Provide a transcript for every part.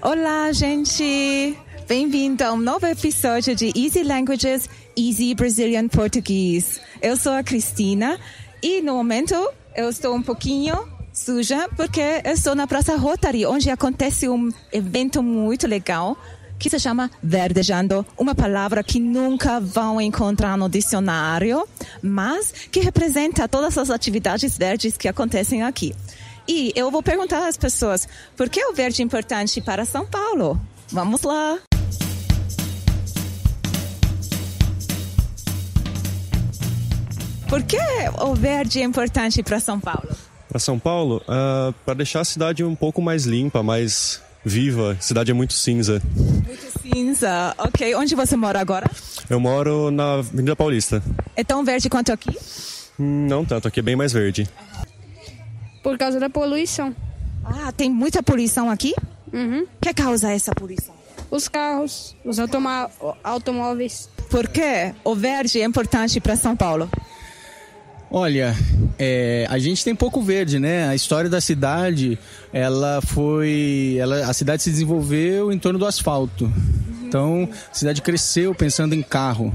Olá, gente! Bem-vindo a um novo episódio de Easy Languages, Easy Brazilian Português. Eu sou a Cristina e no momento eu estou um pouquinho suja porque eu estou na Praça Rotary, onde acontece um evento muito legal que se chama verdejando, uma palavra que nunca vão encontrar no dicionário, mas que representa todas as atividades verdes que acontecem aqui. E eu vou perguntar às pessoas, por que o verde é importante para São Paulo? Vamos lá! Por que o verde é importante para São Paulo? Para São Paulo, uh, para deixar a cidade um pouco mais limpa, mais viva. A cidade é muito cinza. Muito cinza. Ok. Onde você mora agora? Eu moro na Avenida Paulista. É tão verde quanto aqui? Hum, não tanto, aqui é bem mais verde. Por causa da poluição. Ah, tem muita poluição aqui? Uhum. O que causa essa poluição? Os carros, os automóveis. Por que o verde é importante para São Paulo? Olha, é, a gente tem pouco verde, né? A história da cidade, ela foi, ela, a cidade se desenvolveu em torno do asfalto. Então, a cidade cresceu pensando em carro,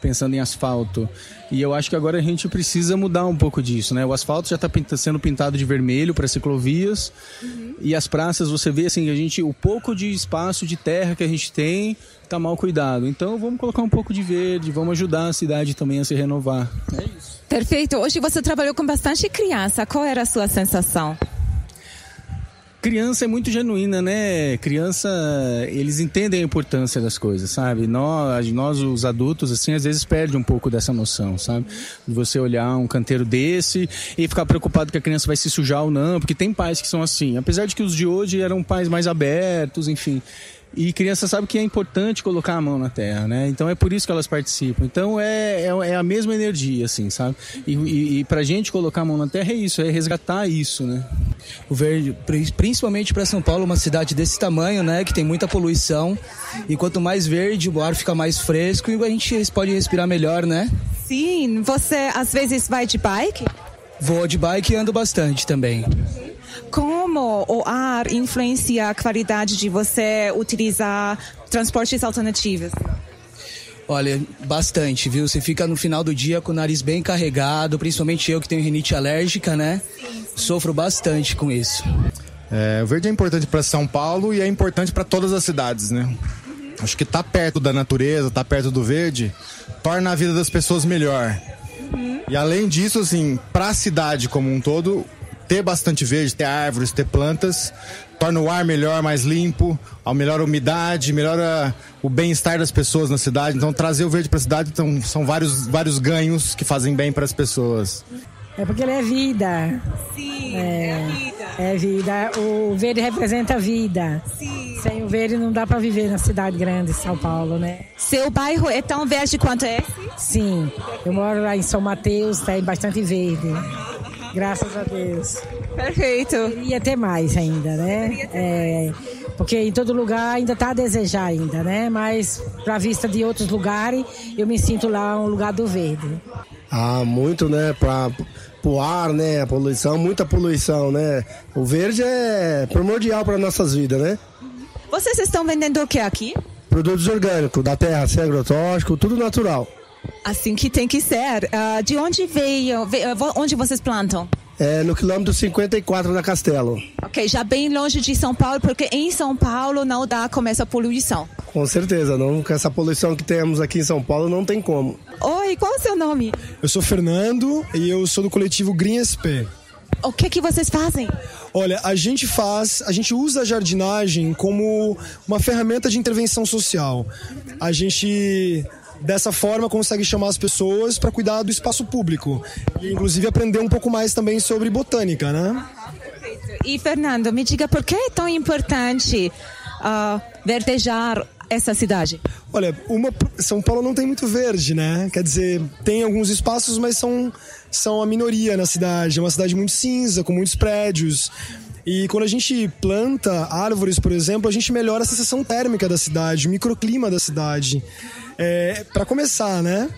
pensando em asfalto. E eu acho que agora a gente precisa mudar um pouco disso, né? O asfalto já está sendo pintado de vermelho para ciclovias uhum. e as praças você vê assim a gente o pouco de espaço de terra que a gente tem está mal cuidado. Então vamos colocar um pouco de verde, vamos ajudar a cidade também a se renovar. É isso. Perfeito. Hoje você trabalhou com bastante criança. Qual era a sua sensação? Criança é muito genuína, né? Criança, eles entendem a importância das coisas, sabe? Nós, nós os adultos, assim, às vezes perde um pouco dessa noção, sabe? De você olhar um canteiro desse e ficar preocupado que a criança vai se sujar ou não, porque tem pais que são assim. Apesar de que os de hoje eram pais mais abertos, enfim. E criança sabe que é importante colocar a mão na terra, né? Então é por isso que elas participam. Então é, é, é a mesma energia, assim, sabe? E, e, e pra gente colocar a mão na terra é isso, é resgatar isso, né? O verde, principalmente para São Paulo, uma cidade desse tamanho, né? Que tem muita poluição. E quanto mais verde, o ar fica mais fresco e a gente pode respirar melhor, né? Sim, você às vezes vai de bike? Vou de bike e ando bastante também. Como o ar influencia a qualidade de você utilizar transportes alternativos? Olha, bastante, viu? Você fica no final do dia com o nariz bem carregado, principalmente eu que tenho rinite alérgica, né? Sofro bastante com isso. É, o verde é importante para São Paulo e é importante para todas as cidades, né? Acho que tá perto da natureza, tá perto do verde, torna a vida das pessoas melhor. Uhum. E além disso, assim, para a cidade como um todo, ter bastante verde, ter árvores, ter plantas, torna o ar melhor, mais limpo, melhora a umidade, melhora o bem-estar das pessoas na cidade. Então, trazer o verde para a cidade então, são vários, vários ganhos que fazem bem para as pessoas. É porque ele é vida. Sim, é, é vida. É vida. O verde representa vida. Sim. Sem o verde não dá para viver na cidade grande, São Paulo, né? Seu bairro é tão verde quanto esse? Sim. Eu moro lá em São Mateus, tem bastante verde. Graças a Deus. Perfeito. Queria ter mais ainda, né? É, porque em todo lugar ainda está a desejar ainda, né? Mas para vista de outros lugares, eu me sinto lá um lugar do verde. Ah, muito, né? Para o ar, né? A poluição, muita poluição, né? O verde é primordial para nossas vidas, né? Vocês estão vendendo o que aqui? Produtos orgânicos, da terra, sem agrotóxico, tudo natural. Assim que tem que ser. Uh, de onde veio, veio, onde vocês plantam? É no quilômetro 54 da Castelo. Ok, já bem longe de São Paulo, porque em São Paulo não dá como essa poluição. Com certeza, não, com essa poluição que temos aqui em São Paulo não tem como. Oi, qual é o seu nome? Eu sou Fernando e eu sou do coletivo Green SP. O que que vocês fazem? Olha, a gente faz, a gente usa a jardinagem como uma ferramenta de intervenção social. A gente dessa forma consegue chamar as pessoas para cuidar do espaço público e inclusive aprender um pouco mais também sobre botânica, né? E Fernando, me diga por que é tão importante uh, verdejar essa cidade? Olha, uma, São Paulo não tem muito verde, né? Quer dizer, tem alguns espaços, mas são, são a minoria na cidade. É uma cidade muito cinza, com muitos prédios. E quando a gente planta árvores, por exemplo, a gente melhora a sensação térmica da cidade, o microclima da cidade. É, para começar, né?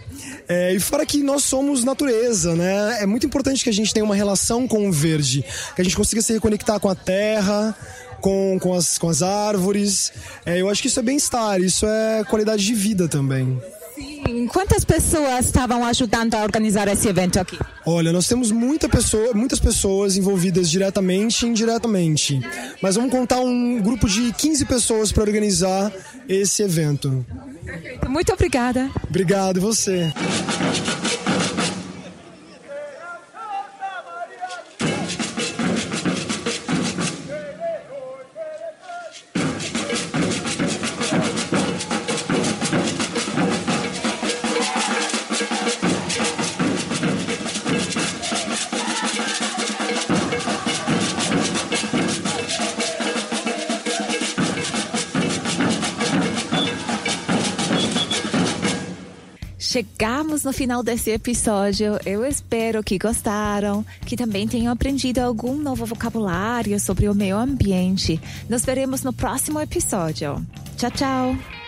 É, e fora que nós somos natureza, né? É muito importante que a gente tenha uma relação com o verde, que a gente consiga se reconectar com a terra, com, com, as, com as árvores. É, eu acho que isso é bem-estar, isso é qualidade de vida também. Sim. Quantas pessoas estavam ajudando a organizar esse evento aqui? Olha, nós temos muita pessoa, muitas pessoas envolvidas diretamente e indiretamente. Mas vamos contar um grupo de 15 pessoas para organizar esse evento. Muito obrigada. Obrigado, e você. Chegamos no final desse episódio. Eu espero que gostaram, que também tenham aprendido algum novo vocabulário sobre o meio ambiente. Nos veremos no próximo episódio. Tchau, tchau!